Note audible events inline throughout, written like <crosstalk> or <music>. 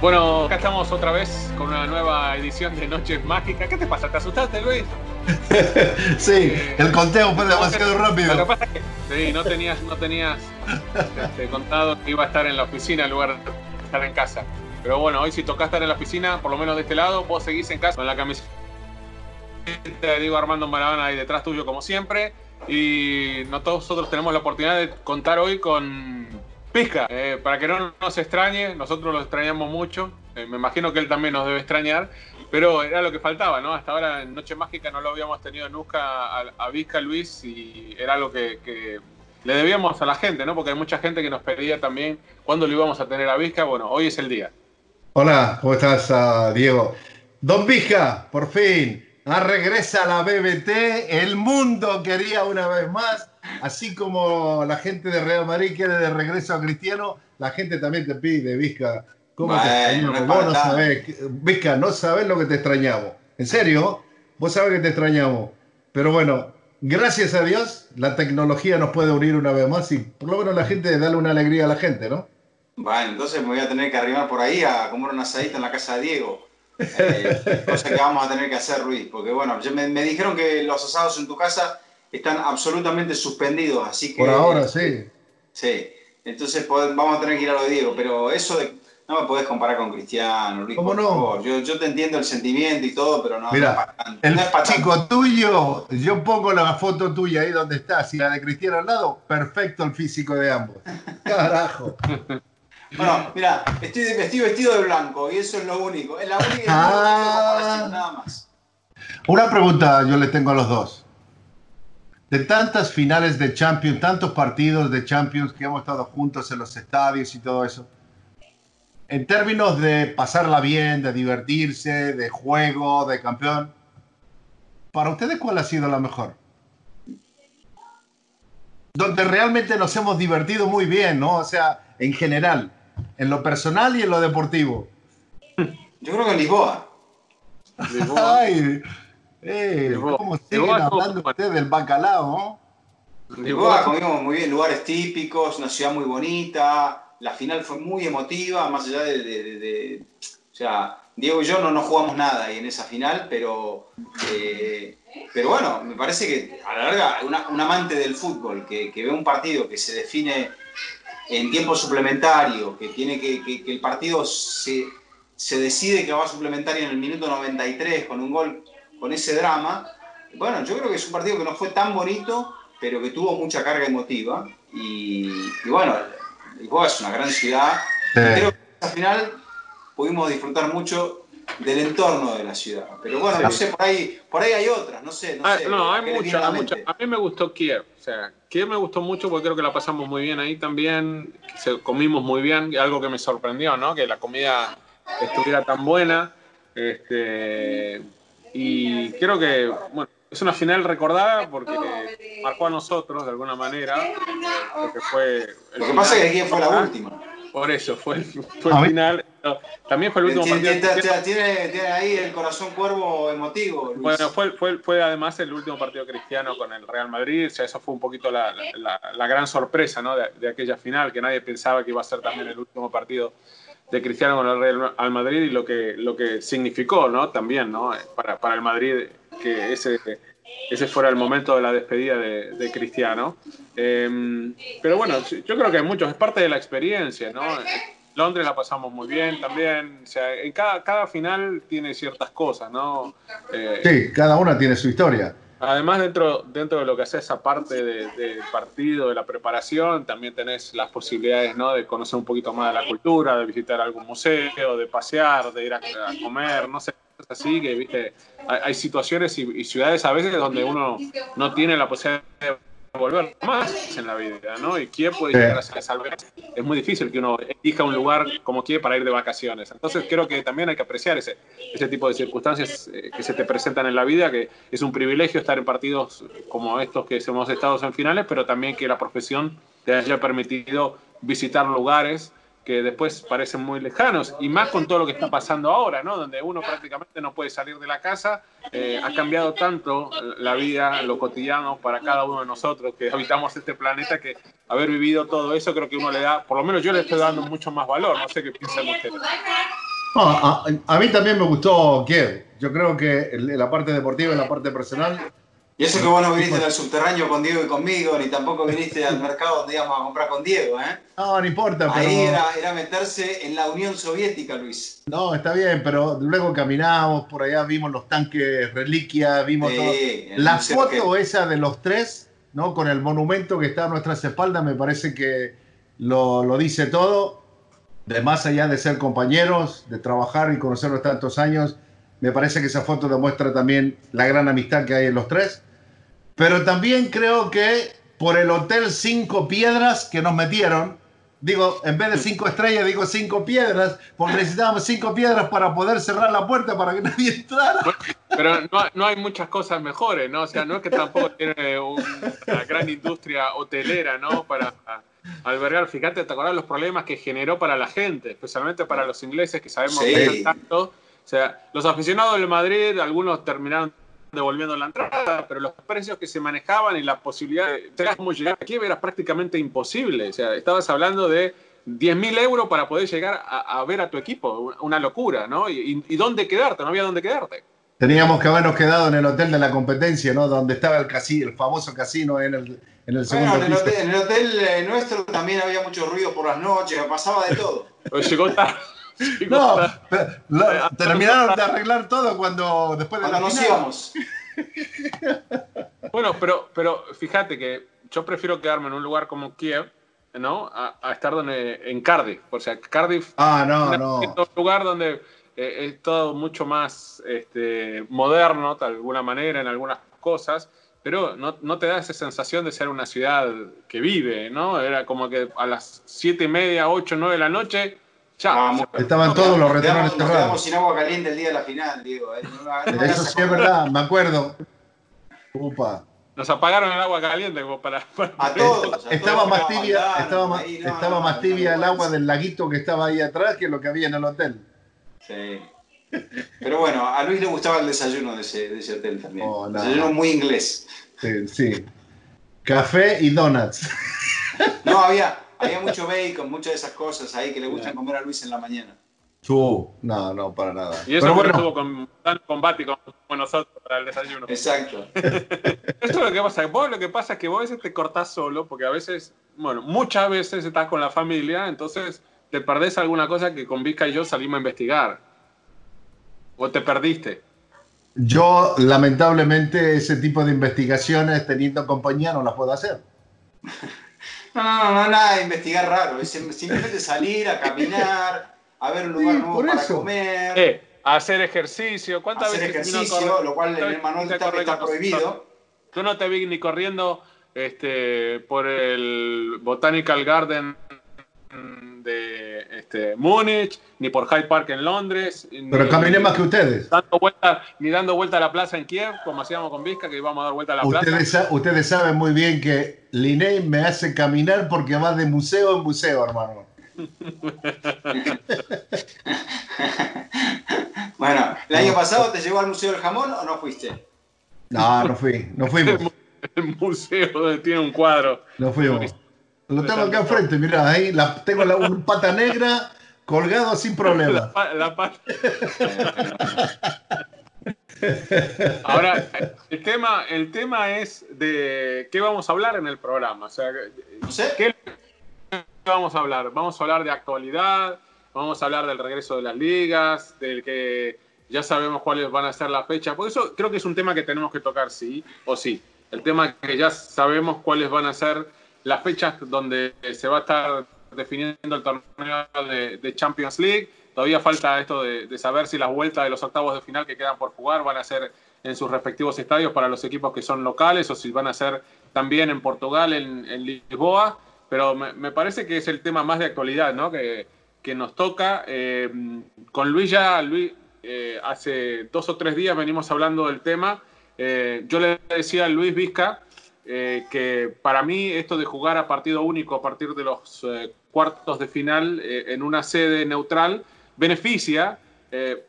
Bueno, acá estamos otra vez con una nueva edición de Noches Mágicas. ¿Qué te pasa? ¿Te asustaste, Luis? <laughs> sí, Eh, el conteo fue demasiado Lo que rápido. pasa es que sí, no tenías, no tenías este, contado que iba a estar en la oficina en lugar de estar en casa. Pero bueno, hoy si toca estar en la oficina, por lo menos de este lado, vos seguís en casa con la camiseta de Diego Armando Maradona ahí detrás tuyo como siempre. Y nosotros tenemos la oportunidad de contar hoy con Pizca. Eh, para que no nos extrañe, nosotros lo extrañamos mucho. Eh, me imagino que él también nos debe extrañar. Pero era lo que faltaba, ¿no? Hasta ahora en Noche Mágica no lo habíamos tenido nunca a, a Vizca Luis y era algo que, le debíamos a la gente, ¿no? Porque hay mucha gente que nos pedía también cuándo lo íbamos a tener a Vizca. Bueno, hoy es el día. Hola, ¿cómo estás, ah, Diego? Don Vizca, por fin, ah, regresa a la BBT. El mundo quería una vez más, así como la gente de Real Madrid quiere de regreso a Cristiano, la gente también te pide, Vizca. ¿Cómo te extrañamos? Vos no sabés, Vizca, no sabés lo que te extrañamos. En serio, vos sabés que te extrañamos. Pero bueno, gracias a Dios, la tecnología nos puede unir una vez más y por lo menos la gente, darle una alegría a la gente, ¿no? Bueno, entonces me voy a tener que arrimar por ahí a comer un asadito en la casa de Diego. Eh, cosa que vamos a tener que hacer, Luis. Porque bueno, me, me dijeron que los asados en tu casa están absolutamente suspendidos, así que... Por ahora, sí. Sí. Entonces vamos a tener que ir a lo de Diego. Pero eso de... No me podés comparar con Cristiano, Luis, ¿Cómo por no? favor. Yo, yo te entiendo el sentimiento y todo, pero no, no es Mira, tanto. el No es chico tuyo, yo pongo la foto tuya ahí donde estás y la de Cristiano al lado, perfecto el físico de ambos. <laughs> Carajo. Bueno, mira, estoy, estoy vestido de blanco y eso es lo único. Es la única Ah. nada más. Una pregunta yo les tengo a los dos. De tantas finales de Champions, tantos partidos de Champions que hemos estado juntos en los estadios y todo eso, en términos de pasarla bien, de divertirse, de juego, de campeón, para ustedes cuál ha sido la mejor? Donde realmente nos hemos divertido muy bien, ¿no? O sea, en general, en lo personal y en lo deportivo. Yo creo que en Lisboa. <laughs> Ay, eh, Lisboa. ¿cómo siguen Lisboa hablando bueno. ustedes del bacalao? ¿no? Lisboa comimos muy bien, lugares típicos, una ciudad muy bonita. La final fue muy emotiva, más allá de. de- de- de- o sea, Diego y yo no nos jugamos nada ahí en esa final, pero. eh, pero bueno, me parece que a la larga, una- un amante del fútbol que, que ve un partido que se define en tiempo suplementario, que tiene que, que- que el partido se, se decide que va a suplementario en el minuto 93 con un gol, con ese drama. Bueno, yo creo que es un partido que no fue tan bonito, pero que tuvo mucha carga emotiva. Y, y bueno, Lisboa es una gran ciudad. Sí. Creo que esa final pudimos disfrutar mucho del entorno de la ciudad. Pero bueno, no sé, por ahí, por ahí hay otras, no sé. No, Ah, sé, no, hay ¿qué les viene a muchas, la hay muchas. mente? A mí me gustó Kiev. O sea, Kiev me gustó mucho porque creo que la pasamos muy bien ahí también. Se- comimos muy bien, algo que me sorprendió, ¿no? Que la comida estuviera tan buena. Este, y creo que, bueno, es una final recordada porque marcó a nosotros de alguna manera. fue Lo que pasa es que aquí fue la última. Por eso, fue el, fue el final. También fue el último tiene, partido. Tiene, tiene, ahí el corazón cuervo emotivo. Luis. Bueno, fue, fue, fue, además el último partido cristiano con el Real Madrid. O sea, eso fue un poquito la, la, la gran sorpresa ¿no? de, de, aquella final, que nadie pensaba que iba a ser también el último partido de Cristiano con el Real Madrid y lo que, lo que significó ¿no? también ¿no? Para, para el Madrid que ese ese fuera el momento de la despedida de, de Cristiano. Eh, pero bueno, yo creo que muchos, es parte de la experiencia, ¿no? Londres la pasamos muy bien también, o sea, en cada, cada final tiene ciertas cosas, ¿no? Eh, sí, cada una tiene su historia. Además, dentro, dentro de lo que hace esa parte del de partido, de la preparación, también tenés las posibilidades ¿no? de conocer un poquito más de la cultura, de visitar algún museo, de pasear, de ir a, a comer, no sé, así que, viste, hay, hay situaciones y, y, ciudades a veces donde uno no tiene la posibilidad de volver más en la vida, ¿no? Y quién puede llegar a salvar. Es muy difícil que uno elija un lugar como quiere para ir de vacaciones. Entonces creo que también hay que apreciar ese, ese tipo de circunstancias eh, que se te presentan en la vida, que es un privilegio estar en partidos como estos que hemos estado en finales, pero también que la profesión te haya permitido visitar lugares que después parecen muy lejanos, y más con todo lo que está pasando ahora, ¿no? Donde uno prácticamente no puede salir de la casa, eh, ha cambiado tanto la vida, lo cotidiano para cada uno de nosotros que habitamos este planeta, que haber vivido todo eso creo que uno le da, por lo menos yo le estoy dando mucho más valor, no sé qué piensan ustedes. A, a, mí también me gustó Kiev, yo creo que la parte deportiva y la parte personal y eso que vos no viniste al subterráneo con Diego y conmigo, ni tampoco viniste al mercado donde íbamos a comprar con Diego, ¿eh? No, no importa, Ahí pero... era, era, meterse en la Unión Soviética, Luis. No, está bien, pero luego caminamos, por allá vimos los tanques reliquia, vimos sí, todo. La foto que... esa de los tres, ¿no? Con el monumento que está a nuestras espaldas, me parece que lo, lo dice todo. De más allá de ser compañeros, de trabajar y conocernos tantos años, me parece que esa foto demuestra también la gran amistad que hay en los tres pero también creo que por el Hotel Cinco Piedras que nos metieron, digo, en vez de cinco estrellas, digo cinco piedras, porque necesitábamos cinco piedras para poder cerrar la puerta para que <laughs> nadie entrara. Pero no, no hay muchas cosas mejores, ¿no? O sea, no es que tampoco tiene una gran industria hotelera, ¿no? Para albergar, fíjate, te acordás los problemas que generó para la gente, especialmente para los ingleses que sabemos Sí. que tanto. O sea, los aficionados del Madrid, algunos terminaron devolviendo la entrada, pero los precios que se manejaban y la posibilidad de cómo llegar aquí era prácticamente imposible. O sea, estabas hablando de 10.000 euros para poder llegar a, a, ver a tu equipo, una locura, ¿no? Y, dónde quedarte, no había dónde quedarte. Teníamos que habernos quedado en el hotel de la competencia, ¿no? Donde estaba el casino, el famoso casino en el, en el segundo bueno, en el hotel, en el hotel eh, nuestro también había mucho ruido por las noches, pasaba de todo. Pues <laughs> llegó tarde. <laughs> No, lo, terminaron de arreglar todo cuando después de cuando la nos íbamos. <laughs> Bueno, pero, pero fíjate que yo prefiero quedarme en un lugar como Kiev, ¿no? A, a estar donde, en Cardiff. O sea, Cardiff ah, no, es no. un lugar donde eh, es todo mucho más este, moderno, de alguna manera, en algunas cosas, pero no, no, te da esa sensación de ser una ciudad que vive, ¿no? Era como que a las siete y media, ocho, nueve de la noche ya, Vamos, estaban todos los restaurantes cerrados. Nos quedamos sin agua caliente el día de la final, Diego. ¿eh? No, no Eso sí es verdad, me acuerdo. Upa. Nos apagaron el agua caliente para, para... a <laughs> todos. Estaba más tibia, estaba, ahí, no, estaba más tibia el agua del laguito que estaba ahí atrás que lo que había en el hotel. Sí. Pero bueno, a Luis le gustaba el desayuno de ese, de ese hotel también. Oh, no. Desayuno muy inglés. Sí, sí. Café y donuts. No, había, había mucho bacon, muchas de esas cosas ahí que le gustan comer a Luis en la mañana. Uh, no, no, para nada. Y eso Pero bueno, estuvo con tan combate como, como nosotros para el desayuno. Exacto. <laughs> Esto es lo que pasa. Vos lo que pasa es que vos a veces te cortás solo, porque a veces, bueno, muchas veces estás con la familia, entonces te perdés alguna cosa que con Vizca y yo salimos a investigar. O te perdiste. yo lamentablemente ese tipo de investigaciones teniendo compañía no las puedo hacer. <laughs> No, no, no, no, nada de investigar raro. Es simplemente salir a caminar, a ver un lugar Sí, nuevo para eso. comer, Eh, hacer ejercicio. ¿Cuántas hacer veces ejercicio, correr? lo cual en el ¿Cuántas manual está, prohibido. Yo no te vi ni corriendo este, por el Botanical Garden de este, Múnich, ni por Hyde Park en Londres. Pero ni, caminé más que ustedes. Dando vuelta, ni dando vuelta a la plaza en Kiev, como hacíamos con Vizca, que íbamos a dar vuelta a la Ustedes, plaza. sa- ustedes saben muy bien que Linney me hace caminar porque va de museo en museo, hermano. <laughs> bueno, ¿el año pasado te llevó al Museo del Jamón o no fuiste? No, no fui, no fuimos. <laughs> El museo donde tiene un cuadro. No fuimos. Lo tengo acá enfrente, mirá, ahí la, tengo la un pata negra colgado sin problema. La, pata. Ahora, el tema, el tema es de qué vamos a hablar en el programa. O sea, no sé. ¿qué vamos a hablar? Vamos a hablar de actualidad, vamos a hablar del regreso de las ligas, del que ya sabemos cuáles van a ser las fechas, porque eso creo que es un tema que tenemos que tocar sí o sí. El tema que ya sabemos cuáles van a ser las fechas donde se va a estar definiendo el torneo de, Champions League. Todavía falta esto de, saber si las vueltas de los octavos de final que quedan por jugar van a ser en sus respectivos estadios para los equipos que son locales o si van a ser también en Portugal, en, Lisboa. Pero me, parece que es el tema más de actualidad ¿no? que, que nos toca. Eh, con Luis ya, Luis, eh, hace dos o tres días venimos hablando del tema. Eh, yo le decía a Luis Vizca que para mí esto de jugar a partido único a partir de los cuartos de final en una sede neutral beneficia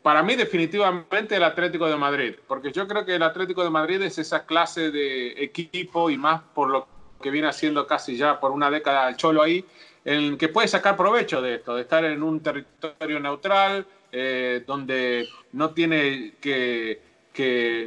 para mí definitivamente el Atlético de Madrid, porque yo creo que el Atlético de Madrid es esa clase de equipo y más por lo que viene haciendo casi ya por una década el Cholo ahí, en que puede sacar provecho de esto, de estar en un territorio neutral, eh, donde no tiene que,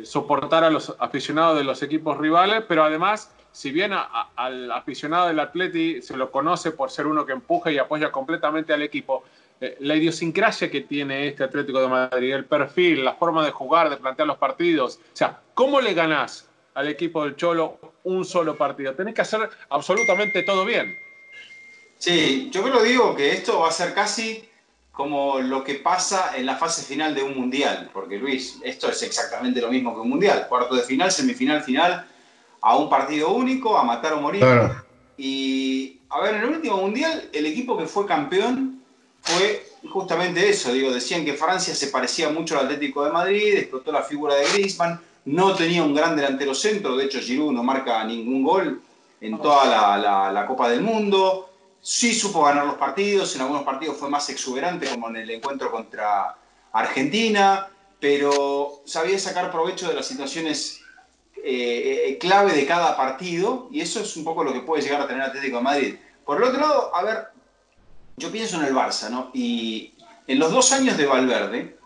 soportar a los aficionados de los equipos rivales, pero además, si bien al aficionado del Atleti se lo conoce por ser uno que empuja y apoya completamente al equipo, eh, la idiosincrasia que tiene este Atlético de Madrid, el perfil, la forma de jugar, de plantear los partidos, o sea, ¿cómo le ganás al equipo del Cholo un solo partido? Tenés que hacer absolutamente todo bien. Sí, yo creo digo que esto va a ser casi como lo que pasa en la fase final de un mundial, porque Luis, esto es exactamente lo mismo que un mundial, cuarto de final, semifinal, final, a un partido único, a matar o morir. Y a ver, en el último mundial, el equipo que fue campeón fue justamente eso, digo, decían que Francia se parecía mucho al Atlético de Madrid, explotó la figura de Griezmann, no tenía un gran delantero centro, de hecho Giroud no marca ningún gol en toda la Copa del Mundo sí supo ganar los partidos, en algunos partidos fue más exuberante, como en el encuentro contra Argentina, pero sabía sacar provecho de las situaciones eh, eh, clave de cada partido, y eso es un poco lo que puede llegar a tener Atlético de Madrid. Por el otro lado, a ver, yo pienso en el Barça, ¿no? Y en los dos años de Valverde,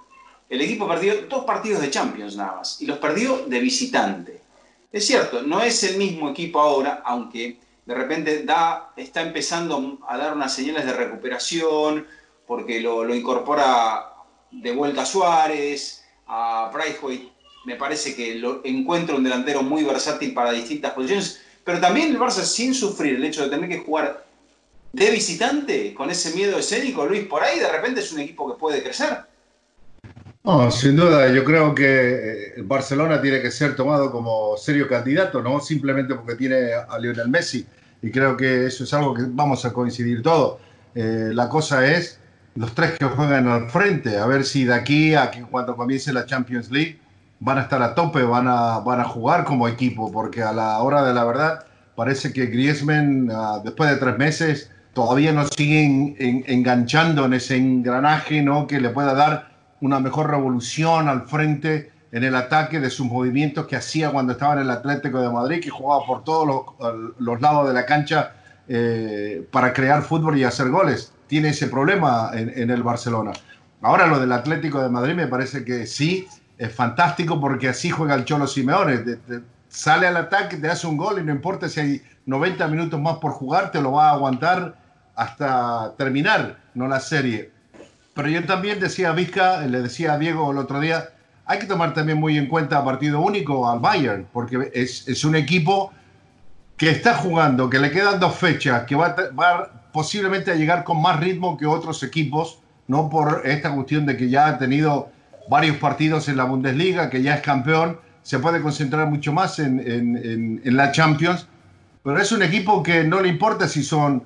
el equipo perdió dos partidos de Champions nada más, y los perdió de visitante. Es cierto, no es el mismo equipo ahora, aunque de repente da, está empezando a dar unas señales de recuperación, porque lo, incorpora de vuelta a Suárez, a Braithwaite, me parece que lo encuentra un delantero muy versátil para distintas posiciones, pero también el Barça sin sufrir el hecho de tener que jugar de visitante, con ese miedo escénico, Luis, por ahí de repente es un equipo que puede crecer. No, sin duda, yo creo que el Barcelona tiene que ser tomado como serio candidato, no simplemente porque tiene a Lionel Messi, y creo que eso es algo que vamos a coincidir todos. Eh, la cosa es los tres que juegan al frente, a ver si de aquí a cuando comience la Champions League van a estar a tope, van a, van a jugar como equipo, porque a la hora de la verdad parece que Griezmann, ah, después de tres meses, todavía no siguen enganchando en ese engranaje ¿no? que le pueda dar una mejor revolución al frente en el ataque de sus movimientos que hacía cuando estaba en el Atlético de Madrid, que jugaba por todos los, lados de la cancha eh, para crear fútbol y hacer goles. Tiene ese problema en, el Barcelona. Ahora lo del Atlético de Madrid me parece que sí, es fantástico porque así juega el Cholo Simeone. sale al ataque, te hace un gol y no importa si hay 90 minutos más por jugar, te lo va a aguantar hasta terminar, no la serie. Pero yo también decía a Vizca, le decía a Diego el otro día, hay que tomar también muy en cuenta a partido único al Bayern, porque es, un equipo que está jugando, que le quedan dos fechas, que va, va, posiblemente a llegar con más ritmo que otros equipos, no por esta cuestión de que ya ha tenido varios partidos en la Bundesliga, que ya es campeón, se puede concentrar mucho más en, en, en la Champions, pero es un equipo que no le importa si son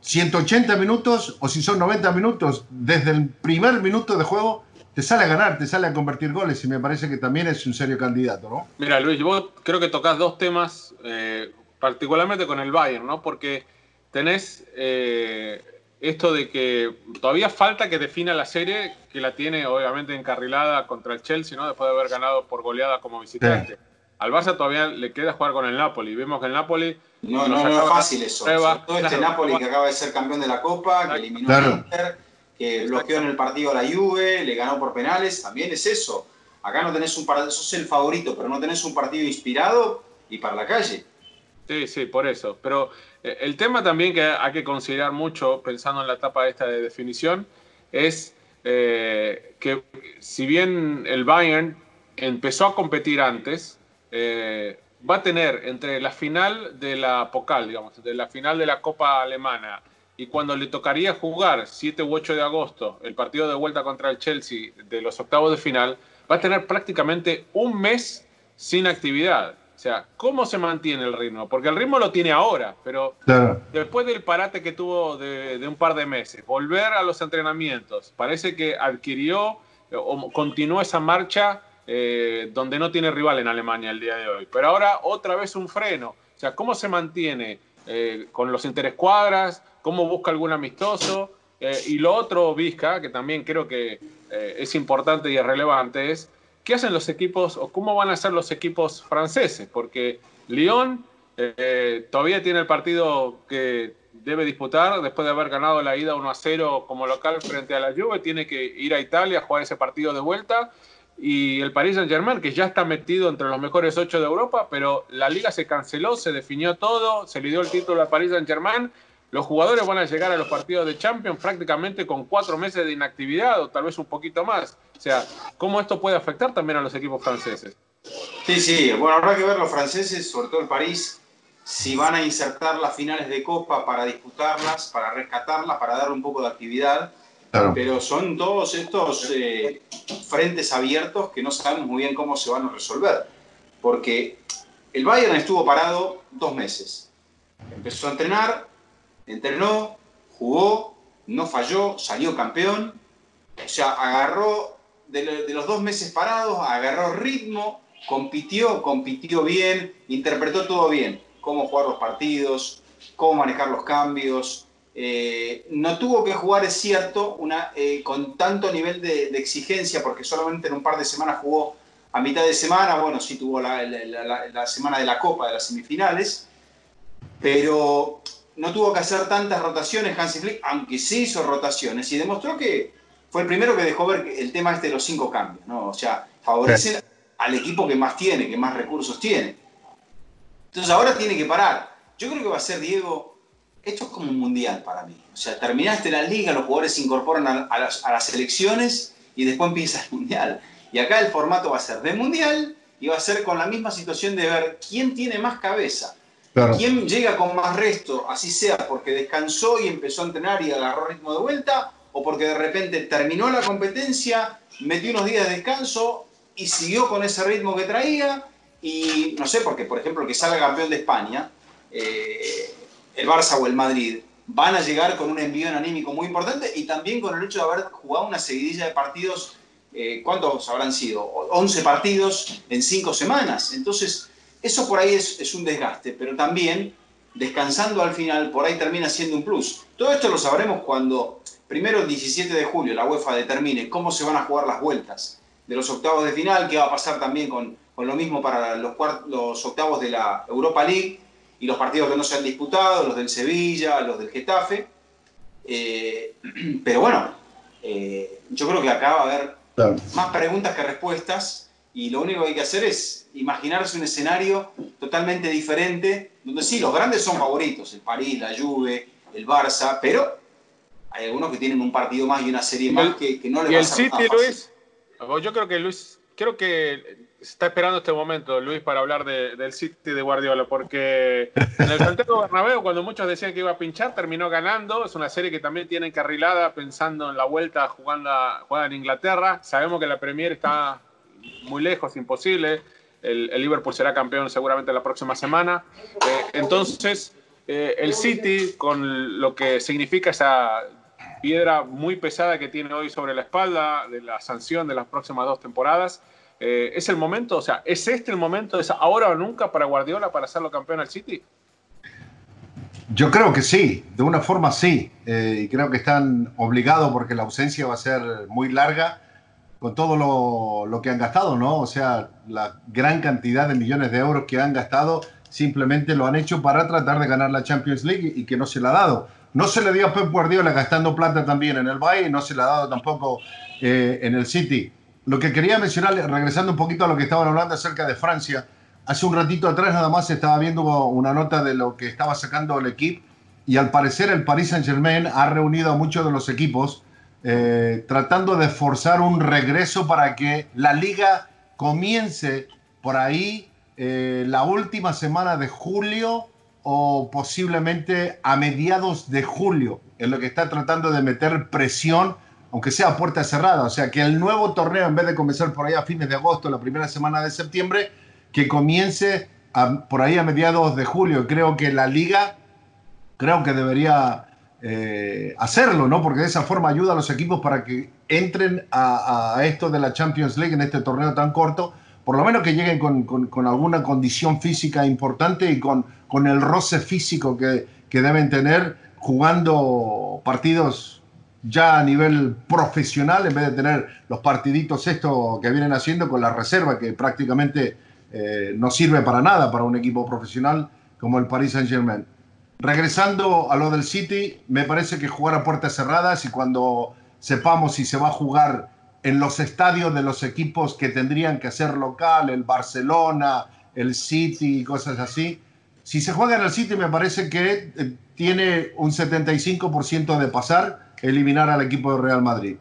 180 minutos o si son 90 minutos, desde el primer minuto de juego te sale a ganar, te sale a convertir goles y me parece que también es un serio candidato, ¿no? Mira, Luis, vos creo que tocas dos temas, eh, particularmente con el Bayern, ¿no? Porque tenés, eh, esto de que todavía falta que defina la serie, que la tiene obviamente encarrilada contra el Chelsea, ¿no? Después de haber ganado por goleada como visitante. Al Barça todavía le queda jugar con el Napoli. Vimos que el Napoli. No, no, no es fácil eso. todo este Napoli que acaba de ser campeón de la Copa, que eliminó a Inter, que bloqueó en el partido a la Juve, le ganó por penales, también es eso. Acá no tenés un partido, sos el favorito, pero no tenés un partido inspirado y para la calle. Sí, sí, por eso. Pero eh, el tema también que hay que considerar mucho, pensando en la etapa esta de definición, es eh, que si bien el Bayern empezó a competir antes, eh, va a tener entre la final de la Pokal, digamos, de la final de la Copa Alemana y cuando le tocaría jugar 7 u 8 de agosto el partido de vuelta contra el Chelsea de los octavos de final, va a tener prácticamente un mes sin actividad. O sea, ¿cómo se mantiene el ritmo? Porque el ritmo lo tiene ahora, pero después del parate que tuvo de, un par de meses, volver a los entrenamientos, parece que adquirió o continuó esa marcha eh, donde no tiene rival en Alemania el día de hoy. Pero ahora otra vez un freno. O sea, ¿cómo se mantiene eh, con los interescuadras? ¿Cómo busca algún amistoso? Eh, y lo otro, Vizca, que también creo que es importante y es relevante, es ¿qué hacen los equipos o cómo van a ser los equipos franceses? Porque Lyon eh, todavía tiene el partido que debe disputar después de haber ganado la ida 1 a 0 como local frente a la Juve, tiene que ir a Italia a jugar ese partido de vuelta. Y el Paris Saint-Germain, que ya está metido entre los mejores ocho de Europa, pero la liga se canceló, se definió todo, se le dio el título al Paris Saint-Germain los jugadores van a llegar a los partidos de Champions prácticamente con cuatro meses de inactividad o tal vez un poquito más. O sea, ¿cómo esto puede afectar también a los equipos franceses? Sí, sí, bueno, habrá que ver los franceses, sobre todo el París, si van a insertar las finales de Copa para disputarlas, para rescatarlas, para darle un poco de actividad. Pero son todos estos eh, frentes abiertos que no sabemos muy bien cómo se van a resolver. Porque el Bayern estuvo parado dos meses. Empezó a entrenar, entrenó, jugó, no falló, salió campeón. O sea, agarró de, los dos meses parados, agarró ritmo, compitió, compitió bien, interpretó todo bien. Cómo jugar los partidos, cómo manejar los cambios. Eh, no tuvo que jugar, es cierto, una, eh, con tanto nivel de, exigencia, porque solamente en un par de semanas jugó a mitad de semana. Bueno, sí tuvo la, la semana de la Copa, de las semifinales. Pero no tuvo que hacer tantas rotaciones Hansi Flick, aunque sí hizo rotaciones y demostró que fue el primero que dejó ver el tema este de los cinco cambios, ¿no? O sea, favorece al equipo que más tiene, que más recursos tiene. Entonces ahora tiene que parar. Yo creo que va a ser, Diego, esto es como un mundial para mí. O sea, terminaste la liga, los jugadores se incorporan a, las, a las elecciones y después empieza el <laughs> mundial. Y acá el formato va a ser de mundial y va a ser con la misma situación de ver quién tiene más cabeza. ¿Quién llega con más resto? Así sea porque descansó y empezó a entrenar y agarró ritmo de vuelta, o porque de repente terminó la competencia, metió unos días de descanso y siguió con ese ritmo que traía. Y no sé, porque por ejemplo, el que salga campeón de España, eh, el Barça o el Madrid, van a llegar con un envío anímico muy importante y también con el hecho de haber jugado una seguidilla de partidos. Eh, ¿Cuántos habrán sido? 11 partidos en 5 semanas. Entonces, eso por ahí es, un desgaste, pero también descansando al final, por ahí termina siendo un plus. Todo esto lo sabremos cuando, primero el 17 de julio, la UEFA determine cómo se van a jugar las vueltas de los octavos de final, qué va a pasar también con, lo mismo para los, los octavos de la Europa League y los partidos que no se han disputado, los del Sevilla, los del Getafe. Eh, <clears throat> pero bueno, eh, yo creo que acá va a haber más preguntas que respuestas y lo único que hay que hacer es imaginarse un escenario totalmente diferente, donde sí, los grandes son favoritos, el París, la Juve, el Barça, pero hay algunos que tienen un partido más y una serie más que, no les va a ser el City, Luis, yo creo que Luis, creo que está esperando este momento, Luis, para hablar del City de Guardiola, porque <laughs> en el Santiago Bernabéu, cuando muchos decían que iba a pinchar, terminó ganando. Es una serie que también tiene encarrilada, pensando en la vuelta jugando, jugando en Inglaterra. Sabemos que la Premier está muy lejos, imposible el, Liverpool será campeón seguramente la próxima semana. Eh, entonces, eh, el City, con lo que significa esa piedra muy pesada que tiene hoy sobre la espalda de la sanción de las próximas dos temporadas, eh, ¿es el momento, o sea, es este el momento, es ahora o nunca para Guardiola para hacerlo campeón al City? Yo creo que sí, de una forma sí. Eh, y creo que están obligados porque la ausencia va a ser muy larga con todo lo, lo, que han gastado, ¿no? O sea, la gran cantidad de millones de euros que han gastado simplemente lo han hecho para tratar de ganar la Champions League y que no se le ha dado. No se le dio a Pep Guardiola gastando plata también en el Bayern, no se le ha dado tampoco eh, en el City. Lo que quería mencionar, regresando un poquito a lo que estaban hablando acerca de Francia, hace un ratito atrás nada más estaba viendo una nota de lo que estaba sacando el equipo y al parecer el Paris Saint Germain ha reunido a muchos de los equipos eh, tratando de forzar un regreso para que la liga comience por ahí eh, la última semana de julio o posiblemente a mediados de julio, en lo que está tratando de meter presión, aunque sea puerta cerrada. O sea, que el nuevo torneo, en vez de comenzar por ahí a fines de agosto, la primera semana de septiembre, que comience por ahí a mediados de julio. Creo que la liga, creo que debería eh, hacerlo, ¿no? Porque de esa forma ayuda a los equipos para que entren a, a esto de la Champions League en este torneo tan corto por lo menos que lleguen con, alguna condición física importante y con, con el roce físico que, deben tener jugando partidos ya a nivel profesional en vez de tener los partiditos estos que vienen haciendo con la reserva que prácticamente eh, no sirve para nada para un equipo profesional como el Paris Saint Germain. Regresando a lo del City, me parece que jugar a puertas cerradas y cuando sepamos si se va a jugar en los estadios de los equipos que tendrían que ser local, el Barcelona, el City y cosas así. Si se juega en el City me parece que eh, tiene un 75% de pasar, eliminar al equipo de Real Madrid.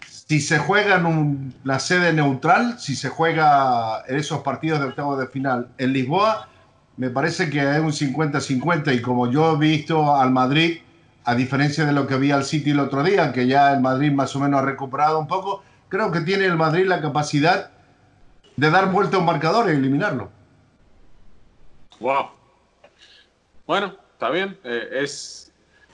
Si se juega en la sede neutral, si se juega en esos partidos de octavo de final en Lisboa, me parece que es un 50-50 y como yo he visto al Madrid, a diferencia de lo que vi al City el otro día, que ya el Madrid más o menos ha recuperado un poco, creo que tiene el Madrid la capacidad de dar vuelta a un marcador y eliminarlo. Wow. Bueno, está bien. Eh, es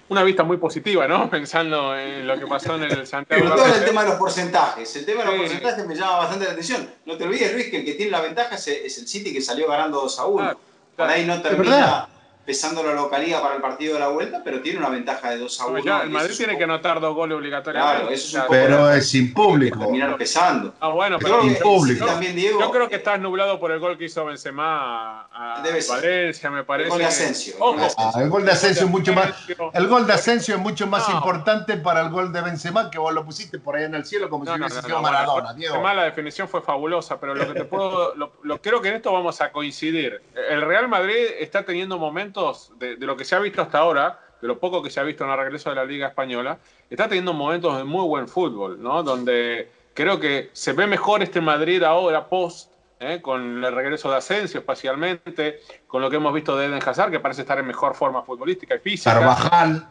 una vista muy positiva, ¿no? <laughs> Pensando en lo que pasó en el <laughs> Santiago. Pero todo el tema de los porcentajes. El tema de los porcentajes me llama bastante la atención. No te olvides, Luis, que el que tiene la ventaja es el City que salió ganando 2 a 1. Por ahí no termina pesando la localidad para el partido de la vuelta, pero tiene una ventaja de 2 a 1. el Madrid tiene que anotar dos goles obligatoriamente. Claro, eso es pero es sin público. Terminar pesando. Ah, bueno, pero sin público. También, Diego, yo creo que estás nublado por el gol que hizo Benzema a, Valencia, me parece. El gol de Asensio. Ah, el gol de Asensio es mucho más. El gol de Asensio es mucho más importante para el gol de Benzema que vos lo pusiste por ahí en el cielo como si hubiese sido Maradona. Diego. la definición fue fabulosa, pero lo que te puedo, lo, creo que en esto vamos a coincidir. El Real Madrid está teniendo momentos de, de lo que se ha visto hasta ahora, de lo poco que se ha visto en el regreso de la Liga Española, está teniendo momentos de muy buen fútbol, ¿no? Donde creo que se ve mejor este Madrid ahora, post, ¿eh? con el regreso de Asensio espacialmente, con lo que hemos visto de Eden Hazard, que parece estar en mejor forma futbolística y física. Carvajal.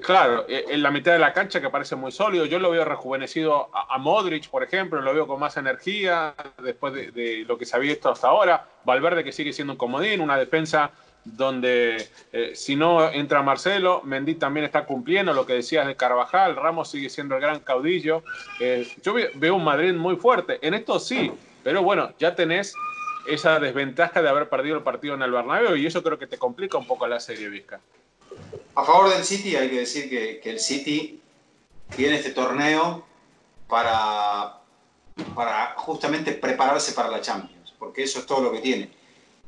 claro, e, en la mitad de la cancha que parece muy sólido. Yo lo veo rejuvenecido a, Modric, por ejemplo, lo veo con más energía después de, de, lo que se ha visto hasta ahora. Valverde que sigue siendo un comodín, una defensa donde eh, si no entra Marcelo, Mendy también está cumpliendo lo que decías de Carvajal, Ramos sigue siendo el gran caudillo. Eh, yo veo un Madrid muy fuerte, en esto sí, pero bueno, ya tenés esa desventaja de haber perdido el partido en el Bernabéu y eso creo que te complica un poco la serie Vizca. A favor del City hay que decir que, que el City tiene este torneo para, para justamente prepararse para la Champions, porque eso es todo lo que tiene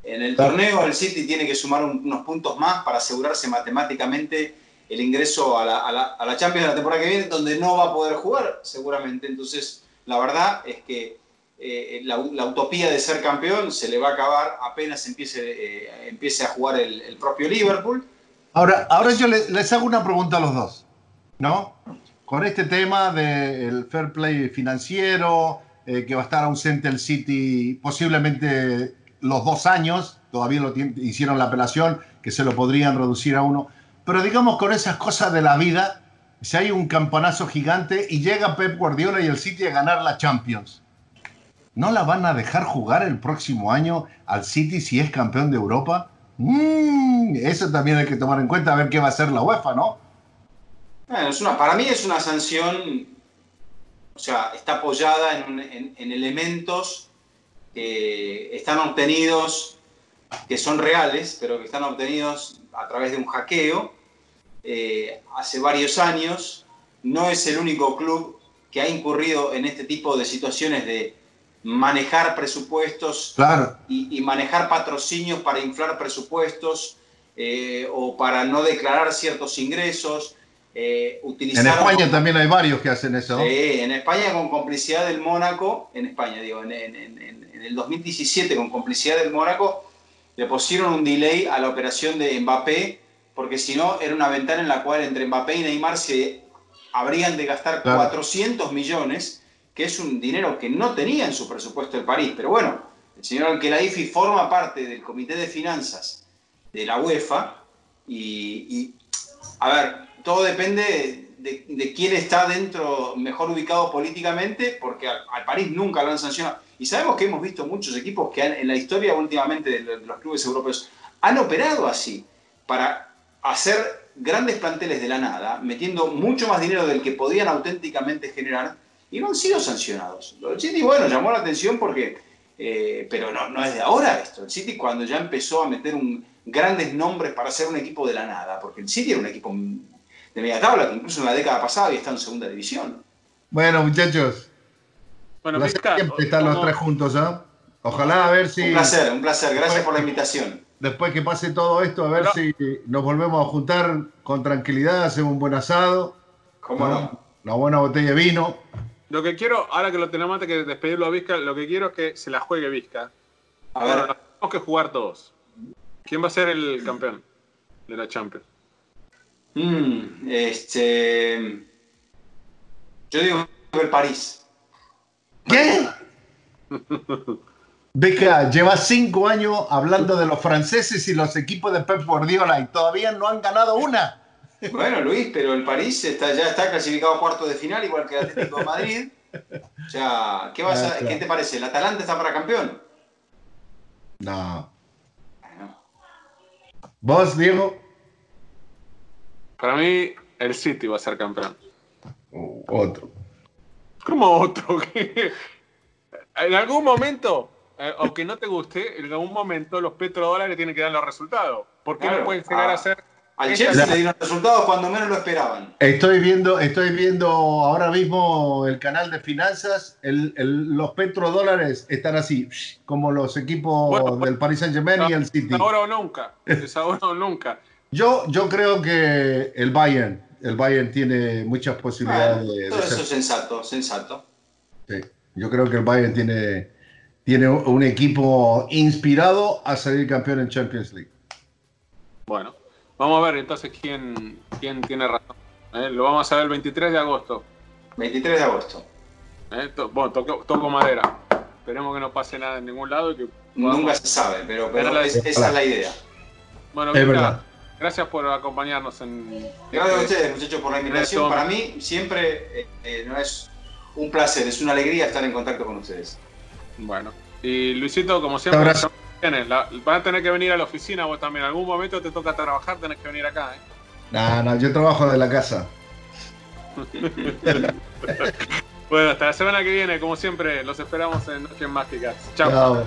en el torneo el City tiene que sumar unos puntos más para asegurarse matemáticamente el ingreso a la, a, la, Champions de la temporada que viene, donde no va a poder jugar seguramente. Entonces, la verdad es que eh, la, utopía de ser campeón se le va a acabar apenas empiece, eh, empiece a jugar el, propio Liverpool. Ahora, ahora yo les, hago una pregunta a los dos, ¿no? Con este tema del fair play financiero, eh, que va a estar ausente el City posiblemente los dos años, todavía lo hicieron la apelación, que se lo podrían reducir a uno. Pero digamos con esas cosas de la vida, si hay un campanazo gigante y llega Pep Guardiola y el City a ganar la Champions, ¿no la van a dejar jugar el próximo año al City si es campeón de Europa? Mm, eso también hay que tomar en cuenta, a ver qué va a hacer la UEFA, ¿no? es una, para mí es una sanción, o sea, está apoyada en elementos están obtenidos que son reales, pero que están obtenidos a través de un hackeo eh, hace varios años. No es el único club que ha incurrido en este tipo de situaciones de manejar presupuestos y, manejar patrocinios para inflar presupuestos eh, o para no declarar ciertos ingresos. Eh, en España también hay varios que hacen eso. Sí, en España con complicidad del Mónaco, en España digo, en, en el 2017 con complicidad del Mónaco, le pusieron un delay a la operación de Mbappé, porque si no, era una ventana en la cual entre Mbappé y Neymar se habrían de gastar 400 millones, que es un dinero que no tenía en su presupuesto el París. Pero bueno, el señor Alquelaifi forma parte del Comité de Finanzas de la UEFA y, a ver, todo depende de, quién está dentro, mejor ubicado políticamente, porque al, París nunca lo han sancionado. Y sabemos que hemos visto muchos equipos que en la historia últimamente de, los clubes europeos han operado así, para hacer grandes planteles de la nada, metiendo mucho más dinero del que podían auténticamente generar, y no han sido sancionados. El City, bueno, llamó la atención porque, eh, pero no, es de ahora esto. El City cuando ya empezó a meter grandes nombres para ser un equipo de la nada, porque el City era un equipo de media tabla, que incluso en la década pasada había estado en segunda división. Bueno, muchachos, bueno, siempre están los tres juntos, ¿ah? Ojalá a ver si. Un placer, un placer. Gracias por la invitación. Después que pase todo esto, a ver si nos volvemos a juntar con tranquilidad, hacemos un buen asado. ¿Cómo no? Una buena botella de vino. Lo que quiero, ahora que lo tenemos antes que despedirlo a Vizca, lo que quiero es que se la juegue Vizca. A ver. tenemos que jugar todos. ¿Quién va a ser el campeón de la Champions? Mm, este. Yo digo el París. ¿Qué? <laughs> Beca, lleva cinco años hablando de los franceses y los equipos de Pep Guardiola y todavía no han ganado una. Bueno, Luis, pero el París está, ya está clasificado a cuarto de final, igual que el Atlético de Madrid. O sea, ¿qué, vas a, ¿qué te parece? ¿El Atalanta está para campeón? No. ¿Vos, Diego? Para mí, el City va a ser campeón. otro. ¿Cómo otro? <laughs> en algún momento, eh, aunque no te guste, en algún momento los petrodólares tienen que dar los resultados. ¿Por qué no pueden llegar a, ser al Chelsea le dieron resultados cuando menos lo esperaban. Estoy viendo, estoy viendo ahora mismo el canal de finanzas. los petrodólares están así, como los equipos del Paris Saint Germain y el City. Ahora o nunca. Es ahora o nunca. Yo, yo creo que el Bayern el Bayern tiene muchas posibilidades de, todo eso es sensato, sensato. Sí, yo creo que el Bayern tiene, tiene un equipo inspirado a salir campeón en Champions League. Bueno, vamos a ver entonces quién, quién tiene razón. ¿eh? Lo vamos a ver el 23 de agosto. 23 de agosto. ¿Eh? bueno, toco, madera. Esperemos que no pase nada en ningún lado. Y que Nunca se sabe, pero, esa es la idea. Bueno, es verdad. Gracias por acompañarnos en. Gracias a ustedes, muchachos, por la invitación. Para mí siempre eh, eh, no es un placer, es una alegría estar en contacto con ustedes. Bueno, y Luisito, como siempre, van a tener que venir a la oficina vos también. En algún momento te toca trabajar, tenés que venir acá. ¿eh? No, no, yo trabajo de la casa. <laughs> bueno, hasta la semana que viene, como siempre, los esperamos en Noches Mágicas. Chao.